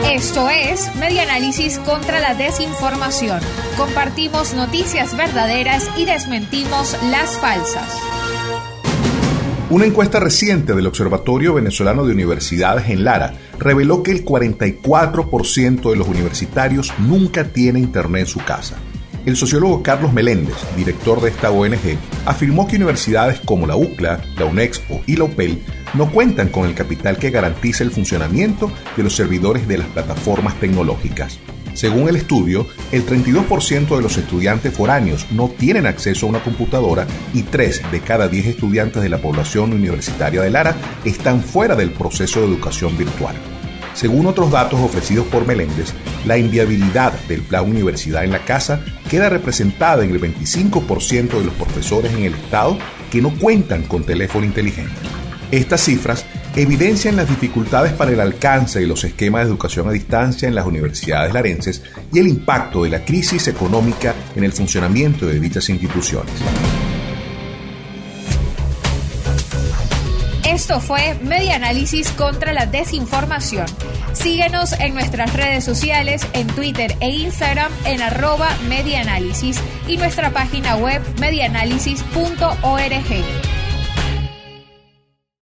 Esto es Media Análisis contra la Desinformación. Compartimos noticias verdaderas y desmentimos las falsas. Una encuesta reciente del Observatorio Venezolano de Universidades en Lara reveló que el 44% de los universitarios nunca tiene internet en su casa. El sociólogo Carlos Meléndez, director de esta ONG, afirmó que universidades como la UCLA, la UNEXPO y la UPEL no cuentan con el capital que garantiza el funcionamiento de los servidores de las plataformas tecnológicas. Según el estudio, el 32% de los estudiantes foráneos no tienen acceso a una computadora y 3 de cada 10 estudiantes de la población universitaria de Lara están fuera del proceso de educación virtual. Según otros datos ofrecidos por Meléndez, la inviabilidad del plan Universidad en la Casa queda representada en el 25% de los profesores en el Estado que no cuentan con teléfono inteligente. Estas cifras evidencian las dificultades para el alcance de los esquemas de educación a distancia en las universidades larenses y el impacto de la crisis económica en el funcionamiento de dichas instituciones. Esto fue Media Análisis contra la Desinformación. Síguenos en nuestras redes sociales, en Twitter e Instagram en arroba y nuestra página web medianálisis.org.